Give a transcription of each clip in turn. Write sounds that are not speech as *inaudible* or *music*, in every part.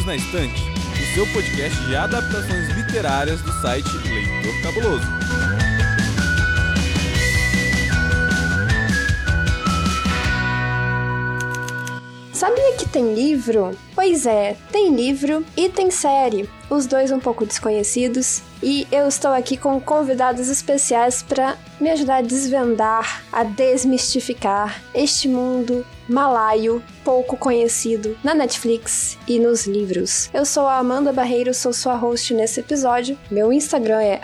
Perdidos na Estante, o seu podcast de adaptações literárias do site Leitor Cabuloso. Sabia que tem livro? Pois é, tem livro e tem série, os dois um pouco desconhecidos, e eu estou aqui com convidados especiais para me ajudar a desvendar, a desmistificar este mundo malaio pouco conhecido na Netflix e nos livros. Eu sou a Amanda Barreiro, sou sua host nesse episódio. Meu Instagram é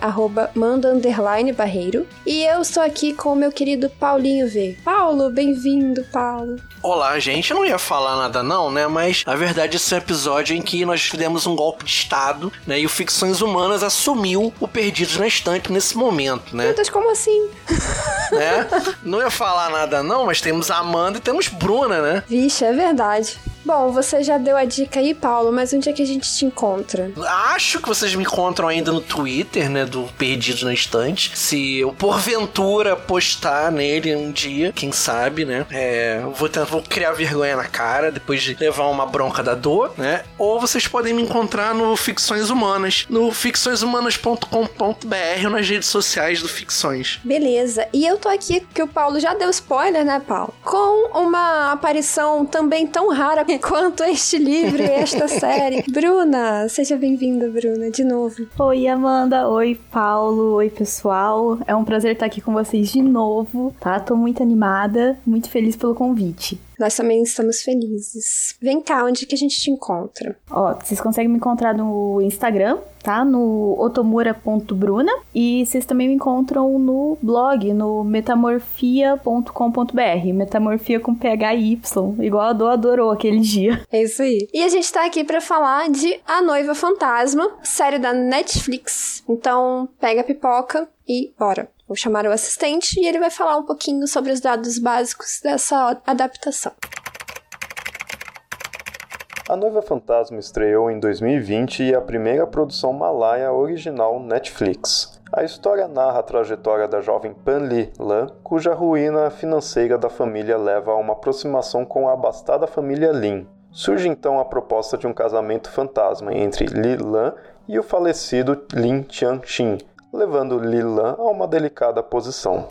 @manda_barreiro e eu estou aqui com o meu querido Paulinho V. Paulo, bem-vindo, Paulo. Olá, gente. Eu não ia falar nada não, né? Mas a verdade esse é um episódio em que nós fizemos um golpe de estado, né? E o Ficções Humanas assumiu o Perdidos na Estante nesse momento, né? Meu Deus, como assim? *laughs* né? Não ia falar nada não, mas temos a Amanda e temos Bruna, né? Vixe, é verdade. Bom, você já deu a dica aí, Paulo, mas onde é que a gente te encontra? Acho que vocês me encontram ainda no Twitter, né? Do Perdidos na Estante. Se eu, porventura, postar nele um dia, quem sabe, né? É, vou, tentar, vou criar vergonha na cara depois de levar uma bronca da dor, né? Ou vocês podem me encontrar no Ficções Humanas, no ficçõeshumanas.com.br ou nas redes sociais do Ficções. Beleza. E eu tô aqui, que o Paulo já deu spoiler, né, Paulo? Com uma aparição também tão rara quanto este livro e esta *laughs* série. Bruna, seja bem-vinda, Bruna, de novo. Oi, Amanda. Oi, Paulo. Oi, pessoal. É um prazer estar aqui com vocês de novo, tá? Tô muito animada, muito feliz pelo convite. Nós também estamos felizes. Vem cá, onde que a gente te encontra? Ó, vocês conseguem me encontrar no Instagram, tá? No otomura.bruna. E vocês também me encontram no blog, no metamorfia.com.br. Metamorfia com PHY, igual a Do adorou aquele dia. É isso aí. E a gente tá aqui para falar de A Noiva Fantasma, série da Netflix. Então, pega a pipoca e bora. Vou chamar o assistente e ele vai falar um pouquinho sobre os dados básicos dessa adaptação. A Noiva Fantasma estreou em 2020 e é a primeira produção malaia original Netflix. A história narra a trajetória da jovem Panli Lan, cuja ruína financeira da família leva a uma aproximação com a abastada família Lin. Surge então a proposta de um casamento fantasma entre Li Lan e o falecido Lin Qianxin, levando Lilan a uma delicada posição.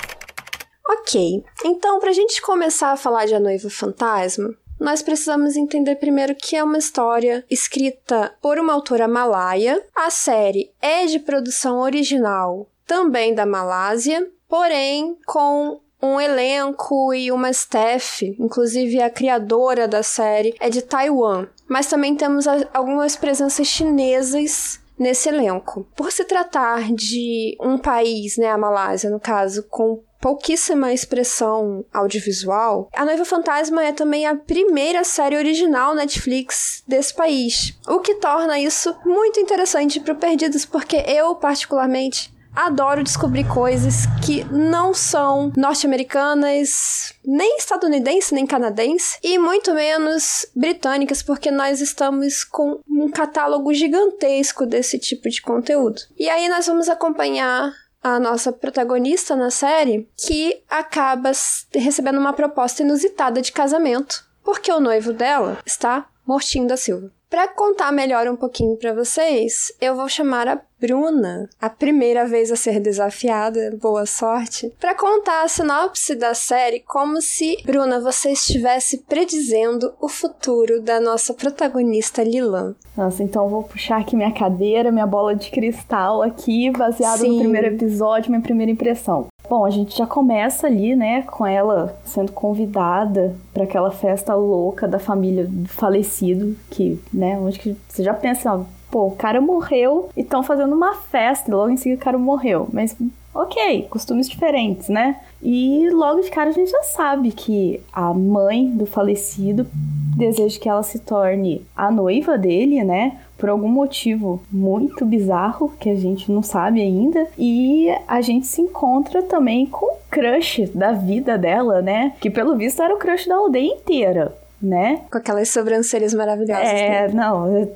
Ok, então para a gente começar a falar de A Noiva Fantasma, nós precisamos entender primeiro que é uma história escrita por uma autora malaia. A série é de produção original também da Malásia, porém com um elenco e uma staff, inclusive a criadora da série é de Taiwan. Mas também temos algumas presenças chinesas nesse elenco. Por se tratar de um país, né, a Malásia no caso, com pouquíssima expressão audiovisual, A Noiva Fantasma é também a primeira série original Netflix desse país, o que torna isso muito interessante para o Perdidos, porque eu, particularmente, adoro descobrir coisas que não são norte-americanas, nem estadunidenses, nem canadenses, e muito menos britânicas, porque nós estamos com um catálogo gigantesco desse tipo de conteúdo. E aí nós vamos acompanhar a nossa protagonista na série, que acaba recebendo uma proposta inusitada de casamento, porque o noivo dela está mortinho da Silva. Para contar melhor um pouquinho para vocês, eu vou chamar a Bruna, a primeira vez a ser desafiada, boa sorte, para contar a sinopse da série como se, Bruna, você estivesse predizendo o futuro da nossa protagonista Lilan. Nossa, então eu vou puxar aqui minha cadeira, minha bola de cristal aqui, baseado Sim. no primeiro episódio, minha primeira impressão. Bom, a gente já começa ali, né, com ela sendo convidada para aquela festa louca da família do falecido, que, né, onde que você já pensa, pô, o cara morreu e estão fazendo uma festa, logo em seguida o cara morreu. Mas ok, costumes diferentes, né? E logo de cara a gente já sabe que a mãe do falecido deseja que ela se torne a noiva dele, né? Por algum motivo muito bizarro que a gente não sabe ainda. E a gente se encontra também com o crush da vida dela, né? Que pelo visto era o crush da aldeia inteira, né? Com aquelas sobrancelhas maravilhosas. É, não,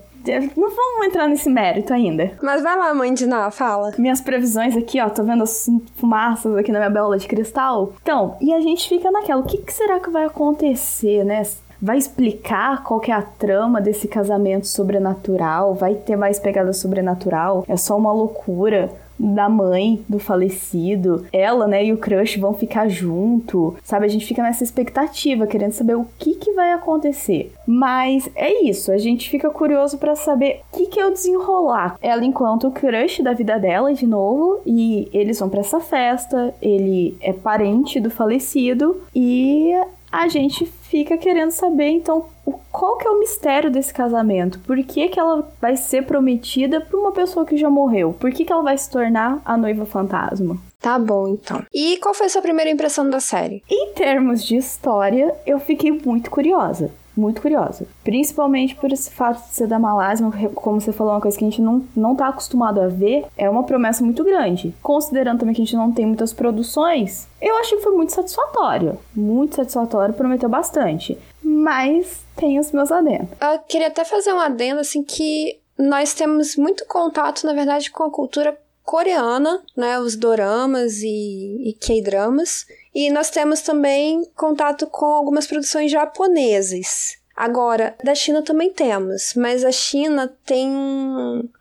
não vamos entrar nesse mérito ainda. Mas vai lá, mãe de Ná, fala. Minhas previsões aqui, ó, tô vendo as fumaças aqui na minha bola de cristal. Então, e a gente fica naquela, o que, que será que vai acontecer, né? Vai explicar qual que é a trama desse casamento sobrenatural? Vai ter mais pegada sobrenatural? É só uma loucura? Da mãe do falecido. Ela, né, e o crush vão ficar junto. Sabe, a gente fica nessa expectativa, querendo saber o que que vai acontecer. Mas é isso, a gente fica curioso para saber o que que é o desenrolar. Ela enquanto o crush da vida dela de novo e eles vão para essa festa, ele é parente do falecido e a gente fica querendo saber então qual que é o mistério desse casamento? Por que, que ela vai ser prometida para uma pessoa que já morreu? Por que, que ela vai se tornar a noiva fantasma? Tá bom, então. E qual foi a sua primeira impressão da série? Em termos de história, eu fiquei muito curiosa muito curiosa. Principalmente por esse fato de ser da Malásia, como você falou, uma coisa que a gente não, não tá acostumado a ver, é uma promessa muito grande. Considerando também que a gente não tem muitas produções, eu achei que foi muito satisfatório. Muito satisfatório, prometeu bastante. Mas tem os meus adendos. Eu queria até fazer um adendo, assim, que nós temos muito contato, na verdade, com a cultura coreana, né, os doramas e, e K-dramas, e nós temos também contato com algumas produções japonesas. Agora, da China também temos, mas a China tem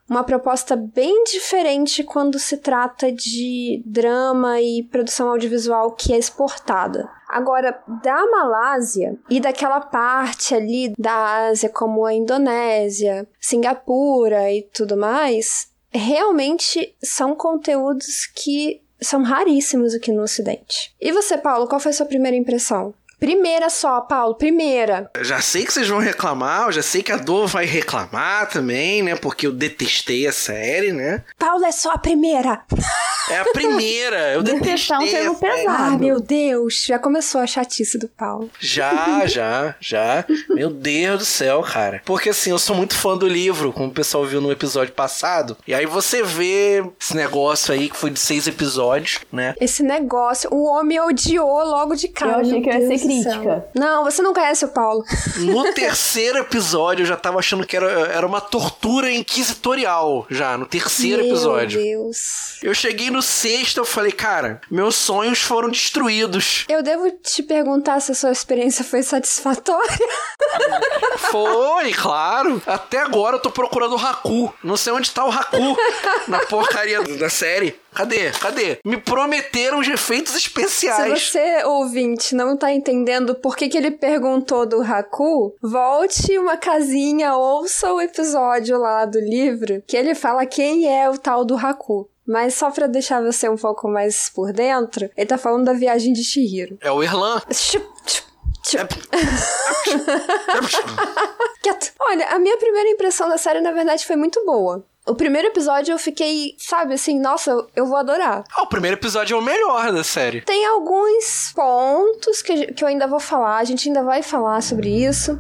uma proposta bem diferente quando se trata de drama e produção audiovisual que é exportada. Agora, da Malásia e daquela parte ali da Ásia, como a Indonésia, Singapura e tudo mais, realmente são conteúdos que são raríssimos aqui no Ocidente. E você, Paulo, qual foi a sua primeira impressão? Primeira só, Paulo, primeira. Eu já sei que vocês vão reclamar, eu já sei que a Dor vai reclamar também, né? Porque eu detestei a série, né? Paulo, é só a primeira. É a primeira, eu *laughs* detestei. um termo pesado. Ah, meu Deus, já começou a chatice do Paulo. Já, já, já. Meu Deus do céu, cara. Porque assim, eu sou muito fã do livro, como o pessoal viu no episódio passado. E aí você vê esse negócio aí que foi de seis episódios, né? Esse negócio, o homem odiou logo de cara. Eu achei que eu ia ser. Crítica. Não, você não conhece o Paulo. No terceiro episódio eu já tava achando que era, era uma tortura inquisitorial, já, no terceiro meu episódio. Deus. Eu cheguei no sexto, eu falei, cara, meus sonhos foram destruídos. Eu devo te perguntar se a sua experiência foi satisfatória. Foi, claro. Até agora eu tô procurando o Haku. Não sei onde tá o Haku na porcaria da série. Cadê? Cadê? Me prometeram os efeitos Se especiais. você, ouvinte, não tá entendendo por que, que ele perguntou do Haku, volte uma casinha, ouça o episódio lá do livro, que ele fala quem é o tal do Haku. Mas só pra deixar você um pouco mais por dentro, ele tá falando da viagem de Shihiro. É o chup, chup. Quieto. Olha, a minha primeira impressão da série, na verdade, foi muito boa. O primeiro episódio eu fiquei, sabe, assim, nossa, eu vou adorar. Ah, o primeiro episódio é o melhor da série. Tem alguns pontos que, que eu ainda vou falar, a gente ainda vai falar sobre isso,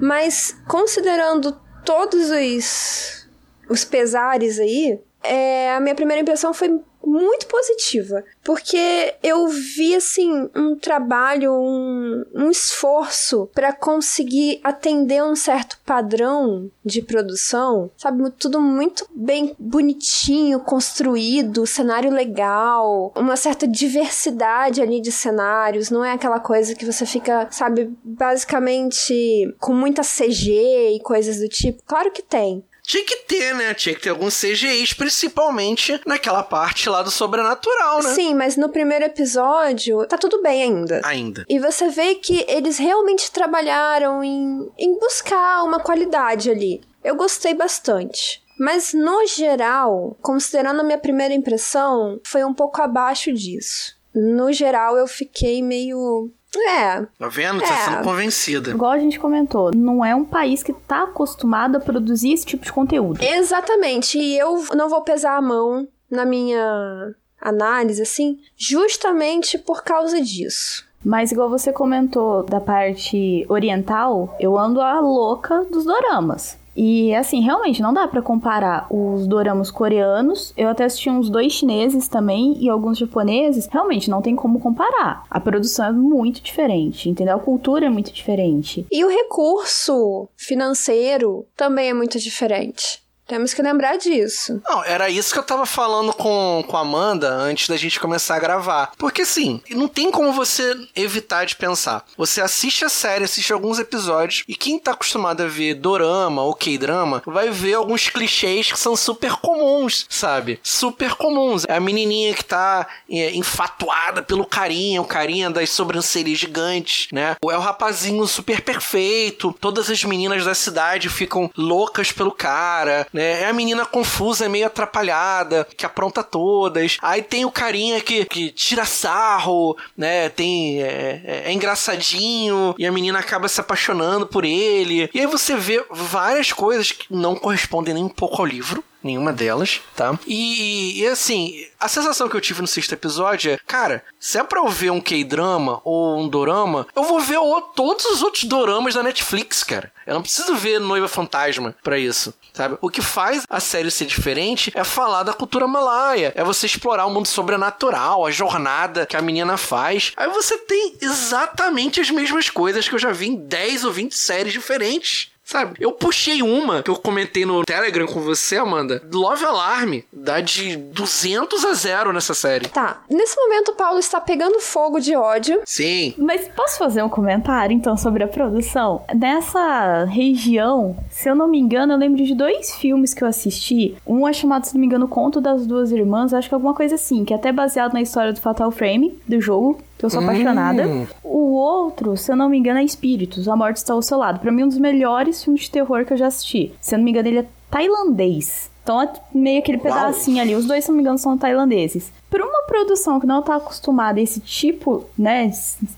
mas considerando todos os, os pesares aí, é, a minha primeira impressão foi muito positiva, porque eu vi assim um trabalho, um, um esforço para conseguir atender um certo padrão de produção, sabe, tudo muito bem bonitinho, construído, cenário legal, uma certa diversidade ali de cenários, não é aquela coisa que você fica, sabe, basicamente com muita CG e coisas do tipo. Claro que tem, Tinha que ter, né? Tinha que ter alguns CGIs, principalmente naquela parte lá do sobrenatural, né? Sim, mas no primeiro episódio tá tudo bem ainda. Ainda. E você vê que eles realmente trabalharam em, em buscar uma qualidade ali. Eu gostei bastante. Mas no geral, considerando a minha primeira impressão, foi um pouco abaixo disso. No geral, eu fiquei meio. É, Tá vendo? Tá É. sendo convencida. Igual a gente comentou, não é um país que tá acostumado a produzir esse tipo de conteúdo. exatamente. E eu não vou pesar a mão na minha análise, assim, justamente por causa disso. Mas igual você comentou da parte oriental, eu ando a louca dos doramas. E assim, realmente não dá para comparar os doramas coreanos. Eu até assisti uns dois chineses também e alguns japoneses. Realmente não tem como comparar. A produção é muito diferente, entendeu? A cultura é muito diferente. E o recurso financeiro também é muito diferente. Temos que lembrar disso. Não, era isso que eu tava falando com, com a Amanda antes da gente começar a gravar. Porque assim, não tem como você evitar de pensar. Você assiste a série, assiste alguns episódios, e quem tá acostumado a ver dorama ou K-drama vai ver alguns clichês que são super comuns, sabe? Super comuns. É a menininha que tá é, enfatuada pelo carinha, o carinha das sobrancelhas gigantes, né? Ou é o rapazinho super perfeito, todas as meninas da cidade ficam loucas pelo cara né? É a menina confusa, meio atrapalhada, que apronta todas. Aí tem o carinha que, que tira sarro, né? Tem. É, é, é engraçadinho e a menina acaba se apaixonando por ele. E aí você vê várias coisas que não correspondem nem um pouco ao livro nenhuma delas, tá? E, e, assim, a sensação que eu tive no sexto episódio é, cara, se é pra eu ver um K-drama ou um dorama, eu vou ver o, todos os outros doramas da Netflix, cara. Eu não preciso ver Noiva Fantasma para isso, sabe? O que faz a série ser diferente é falar da cultura malaia, é você explorar o mundo sobrenatural, a jornada que a menina faz. Aí você tem exatamente as mesmas coisas que eu já vi em 10 ou 20 séries diferentes. Sabe? Eu puxei uma que eu comentei no Telegram com você, Amanda. Love Alarm dá de 200 a 0 nessa série. Tá. Nesse momento, o Paulo está pegando fogo de ódio. Sim. Mas posso fazer um comentário, então, sobre a produção? Nessa região, se eu não me engano, eu lembro de dois filmes que eu assisti. Um é chamado, se não me engano, Conto das Duas Irmãs. Acho que é alguma coisa assim, que é até baseado na história do Fatal Frame, do jogo que eu sou hum. apaixonada. O outro, se eu não me engano, é Espíritos, A Morte Está ao Seu Lado. Pra mim, um dos melhores filmes de terror que eu já assisti. Se eu não me engano, ele é tailandês. Então é meio aquele pedacinho Uau. ali. Os dois, se não me engano, são tailandeses. Pra uma produção que não tá acostumada a esse tipo, né,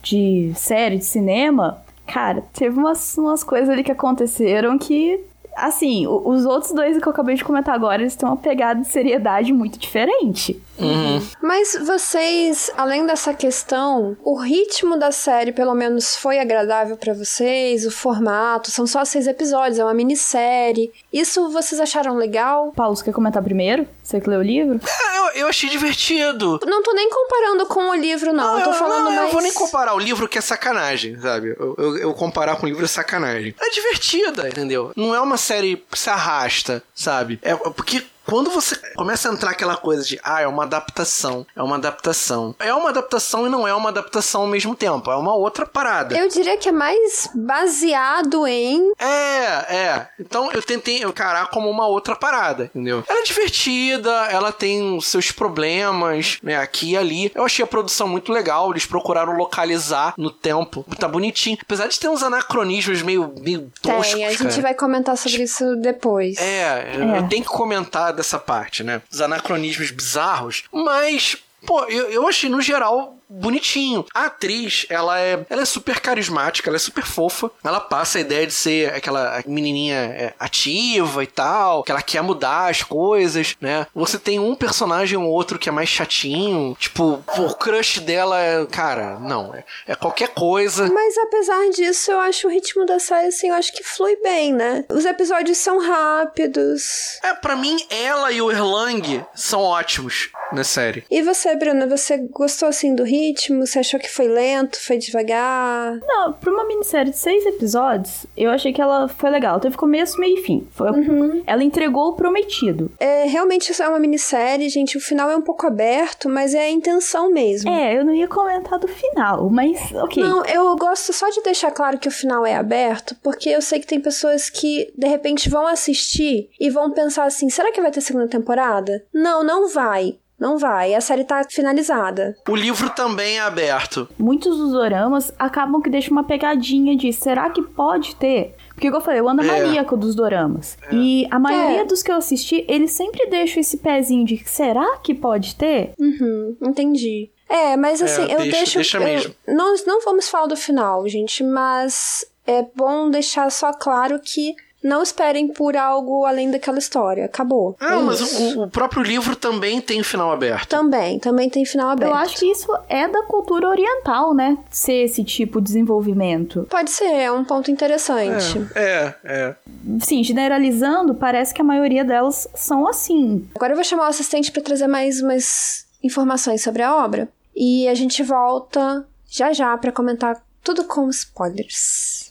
de série, de cinema, cara, teve umas, umas coisas ali que aconteceram que assim, os outros dois que eu acabei de comentar agora, eles têm uma pegada de seriedade muito diferente. Uhum. Mas vocês, além dessa questão, o ritmo da série, pelo menos, foi agradável para vocês? O formato? São só seis episódios, é uma minissérie. Isso vocês acharam legal? Paulo, você quer comentar primeiro? Você que leu o livro? *laughs* Eu, achei divertido. Não tô nem comparando com o livro, não. não eu tô falando não, mais. Eu não vou nem comparar o livro que é sacanagem, sabe? Eu, eu, eu comparar com o livro é sacanagem. É divertida, entendeu? Não é uma série que se arrasta, sabe? É porque quando você começa a entrar aquela coisa de, ah, é uma adaptação, é uma adaptação. É uma adaptação e não é uma adaptação ao mesmo tempo, é uma outra parada. Eu diria que é mais baseado em. É, é. Então eu tentei encarar como uma outra parada, entendeu? Ela é divertida, ela tem seus problemas, né, aqui e ali. Eu achei a produção muito legal, eles procuraram localizar no tempo, tá bonitinho. Apesar de ter uns anacronismos meio, meio toscos, Tem, a gente cara. vai comentar sobre isso depois. É, é, eu tenho que comentar dessa parte, né? Os anacronismos bizarros, mas Pô, eu, eu achei no geral bonitinho. A atriz, ela é, ela é super carismática, ela é super fofa. Ela passa a ideia de ser aquela menininha é, ativa e tal, que ela quer mudar as coisas, né? Você tem um personagem ou outro que é mais chatinho, tipo, o crush dela é, cara, não, é, é qualquer coisa. Mas apesar disso, eu acho o ritmo da série, assim, eu acho que flui bem, né? Os episódios são rápidos. É, para mim, ela e o Erlang são ótimos na série. E você, Bruna, você gostou, assim, do ritmo? Ritmo? Você achou que foi lento, foi devagar? Não, pra uma minissérie de seis episódios, eu achei que ela foi legal. Teve começo, meio e fim. Foi, uhum. Ela entregou o prometido. É, realmente isso é uma minissérie, gente. O final é um pouco aberto, mas é a intenção mesmo. É, eu não ia comentar do final, mas ok. Não, eu gosto só de deixar claro que o final é aberto, porque eu sei que tem pessoas que, de repente, vão assistir e vão pensar assim: será que vai ter segunda temporada? Não, não vai. Não vai, a série tá finalizada. O livro também é aberto. Muitos dos doramas acabam que deixam uma pegadinha de será que pode ter? Porque, como eu falei, eu ando é. maníaco dos doramas. É. E a maioria é. dos que eu assisti, eles sempre deixam esse pezinho de será que pode ter? Uhum, entendi. É, mas assim, é, eu deixa, deixo. Deixa mesmo. nós não vamos falar do final, gente, mas é bom deixar só claro que não esperem por algo além daquela história. Acabou. Ah, É mas o, o próprio livro também tem final aberto. Também, também tem final aberto. Eu acho que isso é da cultura oriental, né? Ser esse tipo de desenvolvimento. Pode ser, é um ponto interessante. É, é. Sim, generalizando, parece que a maioria delas são assim. Agora eu vou chamar o assistente para trazer mais umas informações sobre a obra. E a gente volta já já para comentar tudo com spoilers.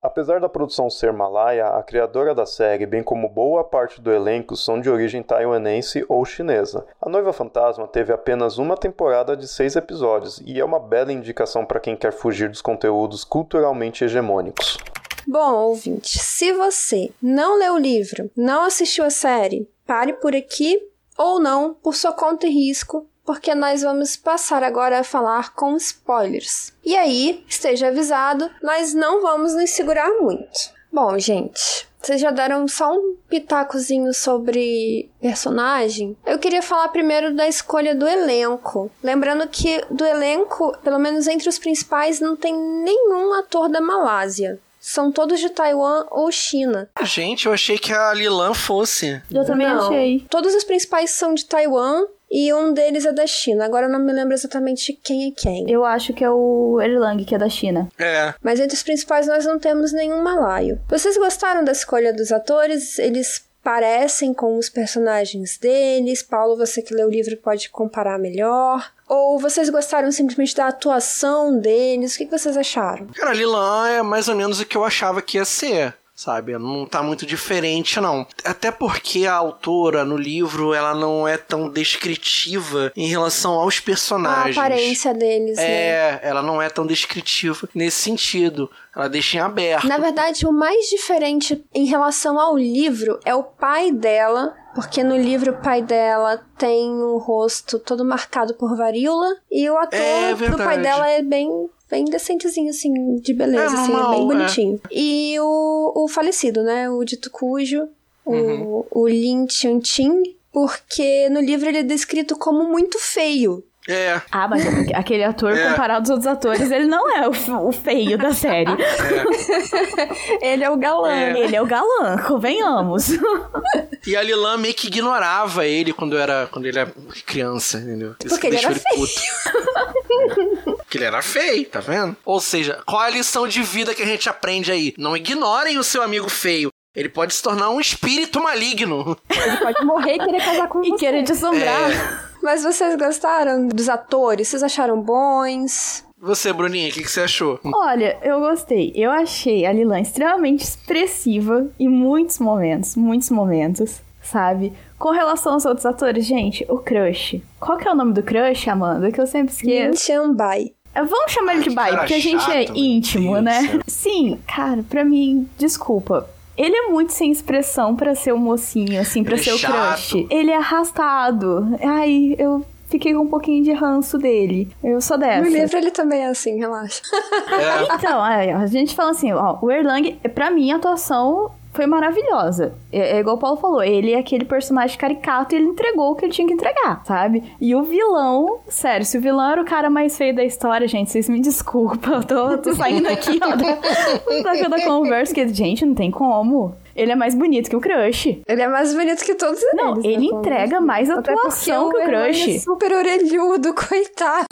Apesar da produção ser malaia, a criadora da série, bem como boa parte do elenco, são de origem taiwanense ou chinesa. A Noiva Fantasma teve apenas uma temporada de seis episódios e é uma bela indicação para quem quer fugir dos conteúdos culturalmente hegemônicos. Bom, ouvinte, se você não leu o livro, não assistiu a série, pare por aqui ou não, por sua conta e risco, porque nós vamos passar agora a falar com spoilers. E aí, esteja avisado, nós não vamos nos segurar muito. Bom, gente, vocês já deram só um pitacozinho sobre personagem. Eu queria falar primeiro da escolha do elenco. Lembrando que do elenco, pelo menos entre os principais, não tem nenhum ator da Malásia. São todos de Taiwan ou China. Gente, eu achei que a Lilan fosse. Eu também Não. achei. Todos os principais são de Taiwan e um deles é da China. Agora eu não me lembro exatamente quem é quem. Eu acho que é o Erlang, que é da China. É. Mas entre os principais nós não temos nenhum malaio. Vocês gostaram da escolha dos atores? Eles parecem com os personagens deles? Paulo, você que leu o livro pode comparar melhor. Ou vocês gostaram simplesmente da atuação deles? O que que vocês acharam? Cara, a Lilan é mais ou menos o que eu achava que ia ser. Sabe, não tá muito diferente, não. Até porque a autora no livro ela não é tão descritiva em relação aos A personagens. aparência deles, né? É, ela não é tão descritiva nesse sentido. Ela deixa em aberto. Na verdade, o mais diferente em relação ao livro é o pai dela, porque no livro o pai dela tem um rosto todo marcado por varíola e o ator É do pai dela é bem bem decentezinho assim, de beleza, É assim, normal, bem é. bonitinho. E o, o falecido, né, o dito cujo, Uhum. o, o Lin Tianqing, porque no livro ele é descrito como muito feio. É, Ah, mas aquele ator, É. comparado aos outros atores, ele não é o, feio da série. *laughs* Ele é o galã. É. Ele é o galã, convenhamos. e a Lilan meio que ignorava ele quando, era, quando ele era criança, entendeu? Isso Porque que ele era puto. Porque ele era feio, tá vendo? Ou seja, qual é a lição de vida que a gente aprende aí? Não ignorem o seu amigo feio. Ele pode se tornar um espírito maligno. Ele pode morrer e querer casar com *laughs* e você. querer te assombrar. É. Mas vocês gostaram dos atores? Vocês acharam bons? Você, Bruninha, o que, que você achou? Olha, eu gostei. Eu achei a Lilan extremamente expressiva em muitos momentos, muitos momentos, sabe? Com relação aos outros atores, gente, o Crush. Qual que é o nome do Crush, Amanda? Que eu sempre esqueço. Xianbai. É, Vamos chamar ele de Bai, porque a gente é chato, meu íntimo, né? Sim, cara, pra mim, desculpa. Ele é muito sem expressão pra ser o mocinho, assim, pra Ele é ser o crush. Ele é arrastado. Ai, eu fiquei com um pouquinho de ranço dele. Eu sou dessa. No livro ele também é assim, relaxa. É, Então, é, a gente fala assim, ó, o Erlang, pra mim, a atuação foi maravilhosa. É, é igual o Paulo falou, ele é aquele personagem caricato e ele entregou o que ele tinha que entregar, sabe? E o vilão, sério, se o vilão era o cara mais feio da história, gente, vocês me desculpam, eu tô, tô saindo aqui, da, da, da conversa, que, gente, não tem como. Ele é mais bonito que o Crush. Ele é mais bonito que todos Não, eles. ele né, entrega mais Até porque atuação que o Erlang Crush. É super orelhudo, *laughs* coitado.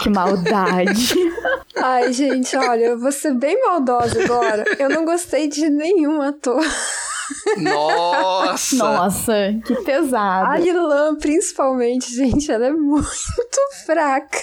Que maldade. *laughs* Ai, gente, olha, eu vou ser bem maldosa agora. Eu não gostei de nenhum ator. nossa! Nossa, que pesado. A Lilan, principalmente, gente, ela é muito fraca.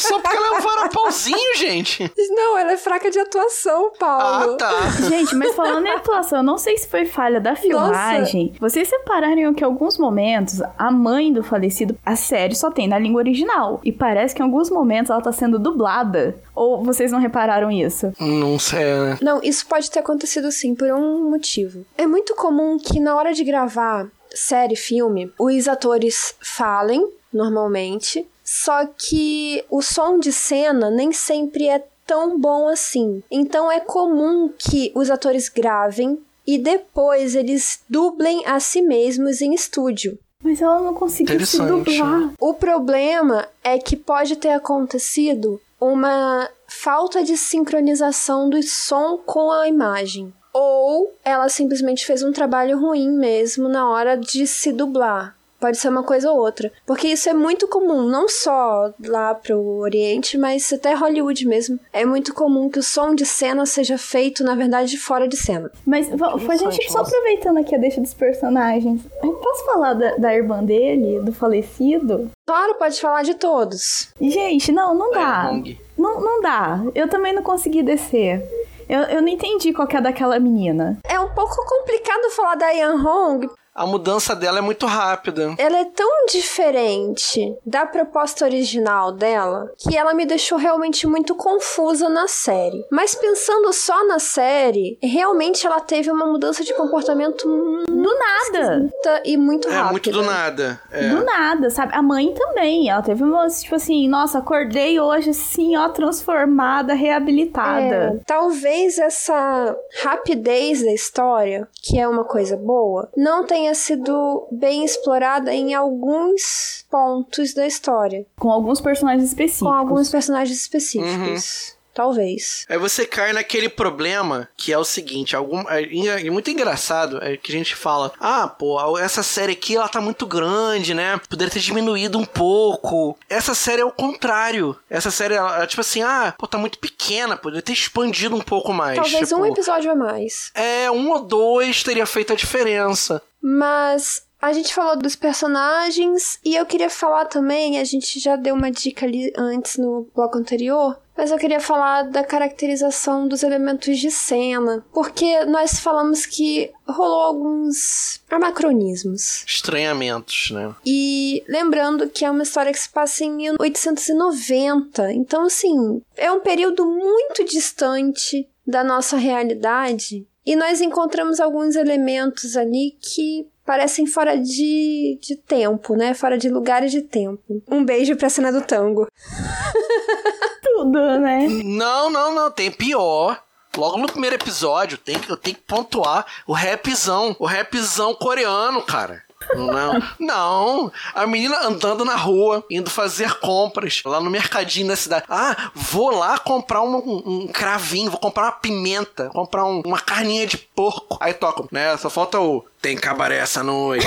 Só porque ela é um varapauzinho, gente. Não, ela é fraca de atuação, Paulo. Ah, tá. Gente, mas falando em atuação, eu não sei se foi falha da filmagem. Vocês separaram que em alguns momentos a mãe do falecido, a série só tem na língua original. E parece que em alguns momentos ela tá sendo dublada. Ou vocês não repararam isso? Não sei, né? Não, isso pode ter acontecido sim, por um motivo. É muito comum que na hora de gravar série, filme, os atores falem normalmente, só que o som de cena nem sempre é tão bom assim. Então é comum que os atores gravem e depois eles dublem a si mesmos em estúdio. Mas ela não conseguiu se dublar. O problema é que pode ter acontecido uma falta de sincronização do som com a imagem. ou ela simplesmente fez um trabalho ruim mesmo na hora de se dublar. Pode ser uma coisa ou outra. Porque isso é muito comum, não só lá pro Oriente, mas até Hollywood mesmo. É muito comum que o som de cena seja feito, na verdade, fora de cena. Mas a gente só aproveitando aqui a deixa dos personagens. Posso falar da, da irmã dele, do falecido? Claro, pode falar de todos. Gente, não, não dá. Não, não dá. Eu também não consegui descer. Eu, eu não entendi qual que é daquela menina. É um pouco complicado falar da Yan Hong, a mudança dela é muito rápida. Ela é tão diferente da proposta original dela que ela me deixou realmente muito confusa na série. Mas pensando só na série, realmente ela teve uma mudança de comportamento do nada e muito rápida. É muito do nada. É. Do nada, sabe? A mãe também, ela teve uma tipo assim, nossa, acordei hoje assim, ó, transformada, reabilitada. É, talvez essa rapidez da história, que é uma coisa boa, não tenha tenha sido bem explorada em alguns pontos da história. Com alguns personagens específicos. Com alguns personagens específicos. Uhum. Talvez. Aí você cai naquele problema que é o seguinte: algum, é, é, muito engraçado é que a gente fala: ah, pô, essa série aqui ela tá muito grande, né? Poderia ter diminuído um pouco. Essa série é o contrário. Essa série, ela, tipo assim, ah, pô, tá muito pequena, poderia ter expandido um pouco mais. Talvez tipo, um episódio a mais. É, um ou dois teria feito a diferença. Mas a gente falou dos personagens e eu queria falar também, a gente já deu uma dica ali antes no bloco anterior, mas eu queria falar da caracterização dos elementos de cena, porque nós falamos que rolou alguns anacronismos. Estranhamentos, né? E lembrando que é uma história que se passa em 1890, então assim, é um período muito distante da nossa realidade e nós encontramos alguns elementos ali que parecem fora de, de tempo, né? Fora de lugar e de tempo. Um beijo pra cena do tango. *laughs* Tudo, né? Não, não, não. Tem pior. Logo no primeiro episódio, tem que, eu tenho que pontuar o rapzão. O rapzão coreano, cara. Não, não. A menina andando na rua, indo fazer compras lá no mercadinho da cidade. Ah, vou lá comprar um, um, cravinho, vou comprar uma pimenta, comprar um, uma carninha de porco. Aí toca, né? Só falta o tem cabaré essa noite.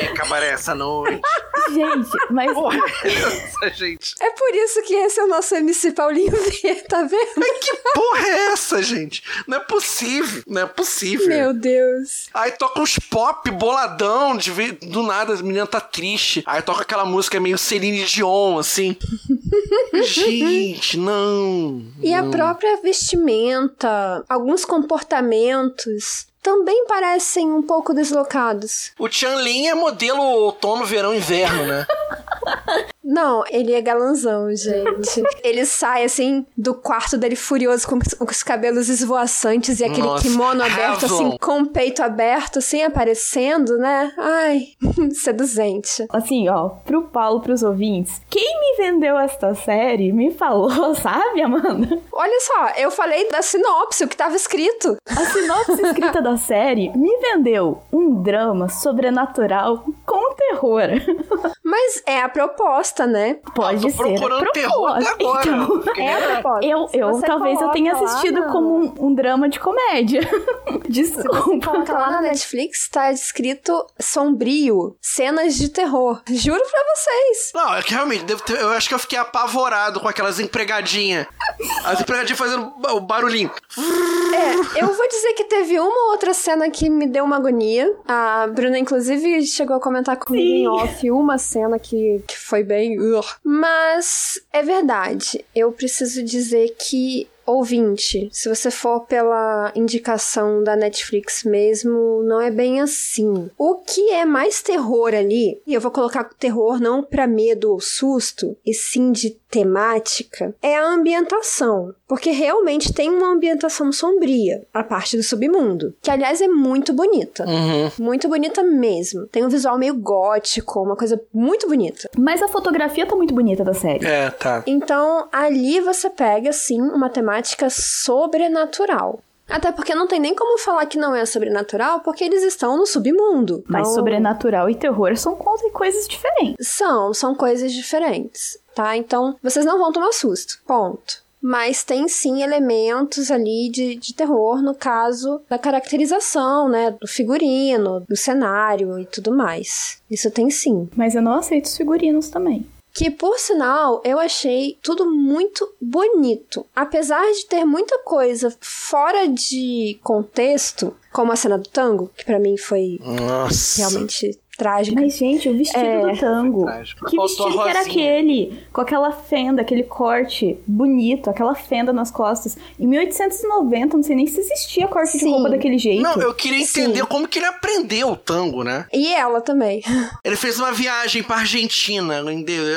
Tem cabaré essa noite. Gente, mas. Porra, é essa, gente. É por isso que esse é o nosso MC Paulinho V, tá vendo? Mas que porra é essa, gente? Não é possível. Não é possível. Meu Deus. Aí toca uns pop boladão, de do nada a menina tá triste. Aí toca aquela música meio Celine Dion, assim. gente, não. E não. a própria vestimenta, alguns comportamentos também parecem um pouco deslocados. O Lin é modelo outono, verão, inverno, né? *laughs* Não, ele é galanzão, gente. *laughs* ele sai assim do quarto dele furioso com, com os cabelos esvoaçantes e aquele Nossa, kimono aberto, assim, com o peito aberto, assim, aparecendo, né? Ai, *laughs* seduzente. Assim, ó, pro Paulo, pros ouvintes, quem me vendeu esta série me falou, *laughs* sabe, Amanda? Olha só, eu falei da sinopse, o que tava escrito. A sinopse escrita da série me vendeu um drama sobrenatural com terror. Mas é a proposta, né? Pode eu ser. procurando terror até agora. Então, é a proposta. Eu, *laughs* eu talvez eu tenha assistido lá, como um, um, drama de comédia. *laughs* Desculpa. Se lá na Netflix tá escrito sombrio, cenas de terror. Juro pra vocês. Não, é que realmente, ter, eu acho que eu fiquei apavorado com aquelas empregadinhas. As empregadinhas fazendo o barulhinho. É, eu vou dizer que teve uma outra cena que me deu uma agonia. A Bruna, inclusive, chegou a comentar comigo Sim. em off uma cena que, que foi bem. Mas é verdade. Eu preciso dizer que ouvinte, se você for pela indicação da Netflix mesmo, não é bem assim. O que é mais terror ali, e eu vou colocar terror não para medo ou susto, e sim de temática, é a ambientação. Porque realmente tem uma ambientação sombria, a parte do submundo. Que, aliás, é muito bonita. Uhum. Muito bonita mesmo. Tem um visual meio gótico, uma coisa muito bonita. Mas a fotografia tá muito bonita da série. É, tá. Então, ali você pega, sim, uma temática sobrenatural. Até porque não tem nem como falar que não é sobrenatural, porque eles estão no submundo. Mas então... sobrenatural e terror são coisas diferentes. São, são coisas diferentes, tá? Então, vocês não vão tomar susto. Ponto. Mas tem sim elementos ali de, de terror no caso da caracterização, né, do figurino, do cenário e tudo mais. Isso tem sim. Mas eu não aceito os figurinos também. Que, por sinal, eu achei tudo muito bonito. Apesar de ter muita coisa fora de contexto, como a cena do tango, que para mim foi Nossa. realmente trágica. Mas, gente, o vestido É. do tango. Trágico. Que Faltou vestido a que era aquele? Com aquela fenda, aquele corte bonito, aquela fenda nas costas. Em 1890, não sei nem se existia corte de Sim. roupa daquele jeito. Não, eu queria entender Sim. como que ele aprendeu o tango, né? E ela também. *laughs* Ele fez uma viagem pra Argentina,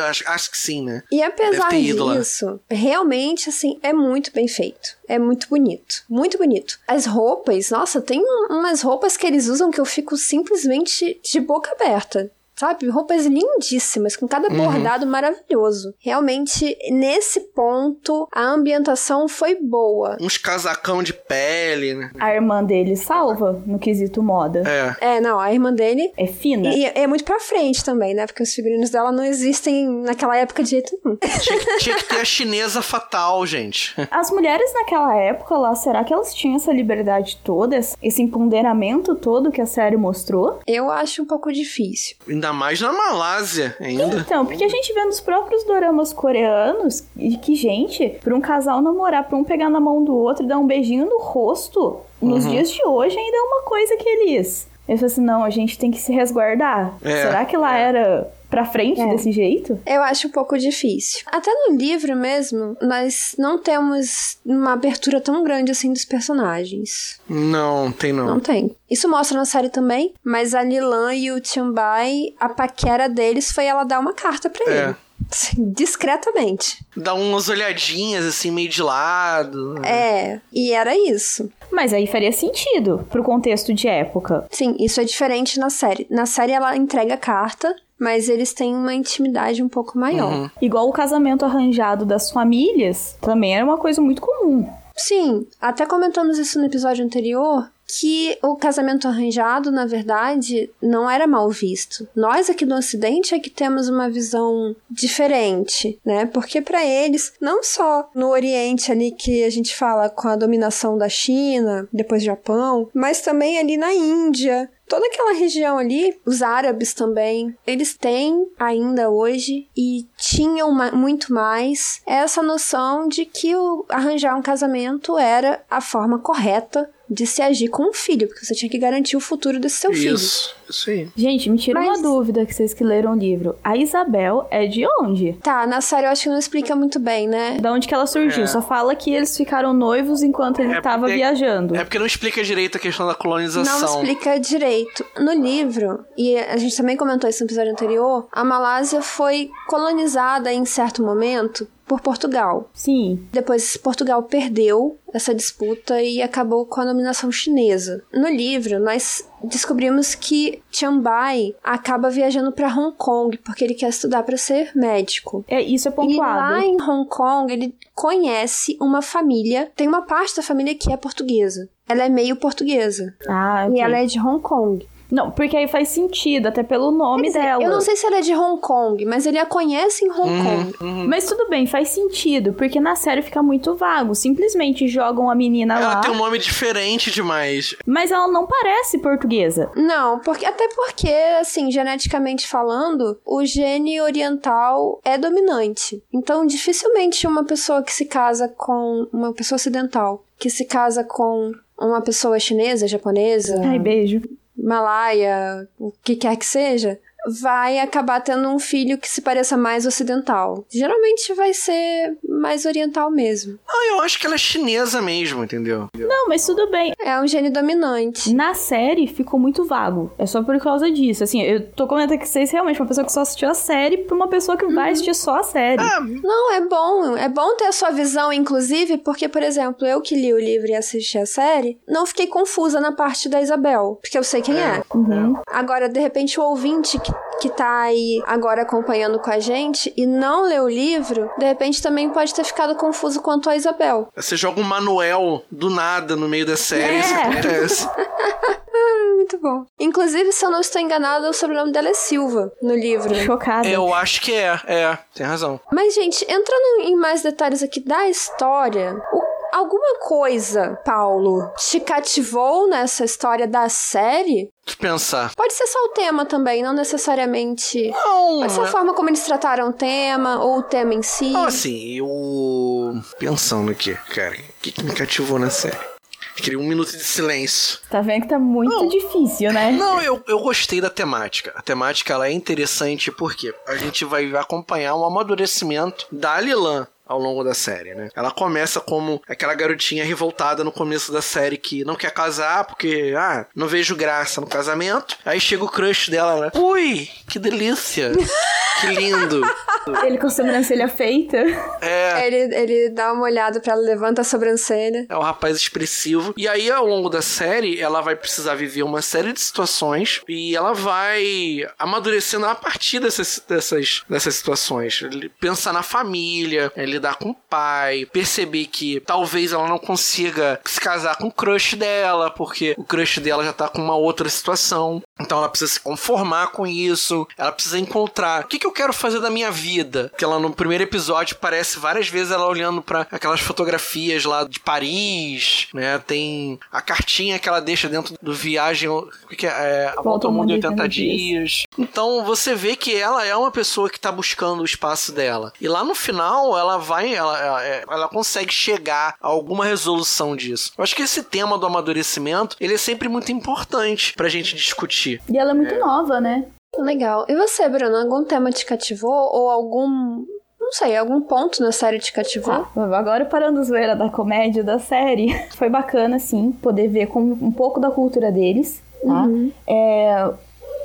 acho, acho que sim, né? E apesar disso, realmente, assim, é muito bem feito. É muito bonito. Muito bonito. As roupas, nossa, tem um- umas roupas que eles usam que eu fico simplesmente de boca aberta. Sabe? Roupas lindíssimas, com cada Uhum. bordado maravilhoso. Realmente, nesse ponto, a ambientação foi boa. Uns casacão de pele, né? A irmã dele salva no quesito moda. É. É, não, a irmã dele. É fina. E é muito pra frente também, né? Porque os figurinos dela não existem naquela época de jeito nenhum. Tinha, que- tinha que ter a chinesa fatal, gente. *laughs* As mulheres naquela época lá, será que elas tinham essa liberdade toda, esse empoderamento todo que a série mostrou? Eu acho um pouco difícil. Ainda mais na Malásia ainda. Então, porque a gente vê nos próprios doramas coreanos e que, gente, pra um casal namorar, pra um pegar na mão do outro e dar um beijinho no rosto, nos dias de hoje ainda é uma coisa que eles. Eles falam assim, não, a gente tem que se resguardar. É, Será que lá era pra frente É. desse jeito? Eu acho um pouco difícil. Até no livro mesmo, nós não temos uma abertura tão grande assim dos personagens. Não, tem não. Não tem. Isso mostra na série também, mas a Lilan e o Tianbai, a paquera deles foi ela dar uma carta pra É. ele. Discretamente. Dá umas olhadinhas assim, meio de lado. É, e era isso. Mas aí faria sentido pro contexto de época. Sim, isso é diferente na série. Na série ela entrega a carta, mas eles têm uma intimidade um pouco maior. Uhum. Igual o casamento arranjado das famílias, também era uma coisa muito comum. Sim, até comentamos isso no episódio anterior, que o casamento arranjado, na verdade, não era mal visto. Nós aqui do Ocidente é que temos uma visão diferente, né? Porque para eles, não só no Oriente ali que a gente fala com a dominação da China, depois do Japão, mas também ali na Índia, toda aquela região ali, os árabes também, eles têm ainda hoje e tinham ma- muito mais essa noção de que o arranjar um casamento era a forma correta de se agir com um filho, porque você tinha que garantir o futuro desse seu filho. Isso, isso aí. Gente, me tira Mas- uma dúvida que vocês que leram o livro. A Isabel é de onde? Tá, na série eu acho que não explica muito bem, né? Da onde que ela surgiu? É. Só fala que eles ficaram noivos enquanto ele É tava porque- viajando. É porque não explica direito a questão da colonização. Não explica direito. No livro, e a gente também comentou isso no episódio anterior, a Malásia foi colonizada em certo momento por Portugal. Sim. Depois, Portugal perdeu essa disputa e acabou com a dominação chinesa. No livro, nós descobrimos que Chiang acaba viajando para Hong Kong porque ele quer estudar para ser médico. É, isso é E pontuado. lá em Hong Kong, ele conhece uma família, tem uma parte da família que é portuguesa. Ela é meio portuguesa. Ah, E ok. ela é de Hong Kong. Não, porque aí faz sentido, até pelo nome dizer, dela. Eu não sei se ela é de Hong Kong, mas ele a conhece em Hong Uhum. Kong. Mas tudo bem, faz sentido, porque na série fica muito vago. Simplesmente jogam a menina Ela lá, tem um nome diferente demais. mas ela não parece portuguesa. Não, porque até porque, assim, geneticamente falando, o gene oriental é dominante. Então, dificilmente uma pessoa que se casa com uma pessoa ocidental, que se casa com uma pessoa chinesa, japonesa, Ai, beijo. Malaia, o que quer que seja, vai acabar tendo um filho que se pareça mais ocidental. Geralmente vai ser mais oriental mesmo. Não, eu acho que ela é chinesa mesmo, entendeu? Não, mas tudo bem. É um gene dominante. Na série ficou muito vago. É só por causa disso. Assim, eu tô comentando que vocês realmente uma pessoa que só assistiu a série pra uma pessoa que vai assistir só a série. Não, é bom. É bom ter a sua visão, inclusive, porque, por exemplo, eu que li o livro e assisti a série, não fiquei confusa na parte da Isabel, porque eu sei quem é. Uhum. Agora, de repente, o ouvinte que, que tá aí agora acompanhando com a gente e não leu o livro, de repente também pode ter ficado confuso quanto a Isabel. Você joga um Manuel do nada no meio da série, É. isso acontece. *laughs* Muito bom. Inclusive, se eu não estou enganada, o sobrenome dela é Silva no livro. Chocada. Eu acho que é, é, tem razão. Mas, gente, entrando em mais detalhes aqui da história, o alguma coisa, Paulo, te cativou nessa história da série? De pensar. Pode ser só o tema também, não necessariamente. Não, Pode ser a é- forma como eles trataram o tema, ou o tema em si. Não, assim, eu. Pensando aqui, cara, o que, que me cativou na série? Queria um minuto de silêncio. Tá vendo que tá muito Não. difícil, né? Não, eu, eu gostei da temática. A temática ela é interessante porque a gente vai acompanhar um amadurecimento da Lilan ao longo da série, né? Ela começa como aquela garotinha revoltada no começo da série que não quer casar porque, ah, não vejo graça no casamento. Aí chega o crush dela, né? Ui, que delícia! *laughs* que lindo! *laughs* Ele com a sobrancelha feita. É, Ele, ele dá uma olhada pra ela, levanta a sobrancelha. É um rapaz expressivo. E aí, ao longo da série, ela vai precisar viver uma série de situações e ela vai amadurecendo a partir dessas, dessas, dessas situações. Pensar na família, é, lidar com o pai, perceber que talvez ela não consiga se casar com o crush dela, porque o crush dela já tá com uma outra situação. Então ela precisa se conformar com isso, ela precisa encontrar o que, que eu quero fazer da minha vida. Que ela no primeiro episódio parece várias vezes ela olhando para aquelas fotografias lá de Paris, né? Tem a cartinha que ela deixa dentro do viagem, o que, é? é a volta ao mundo em 80 dias. Então você vê que ela é uma pessoa que tá buscando o espaço dela. E lá no final ela vai, ela, ela, ela consegue chegar a alguma resolução disso. Eu acho que esse tema do amadurecimento, ele é sempre muito importante pra gente discutir. E ela é muito nova, né? Legal. E você, Bruno, algum tema te cativou? Ou algum. Não sei, algum ponto na série te cativou? Tá, agora parando a zoeira da comédia da série, *laughs* foi bacana, sim, poder ver como um pouco da cultura deles, tá? É,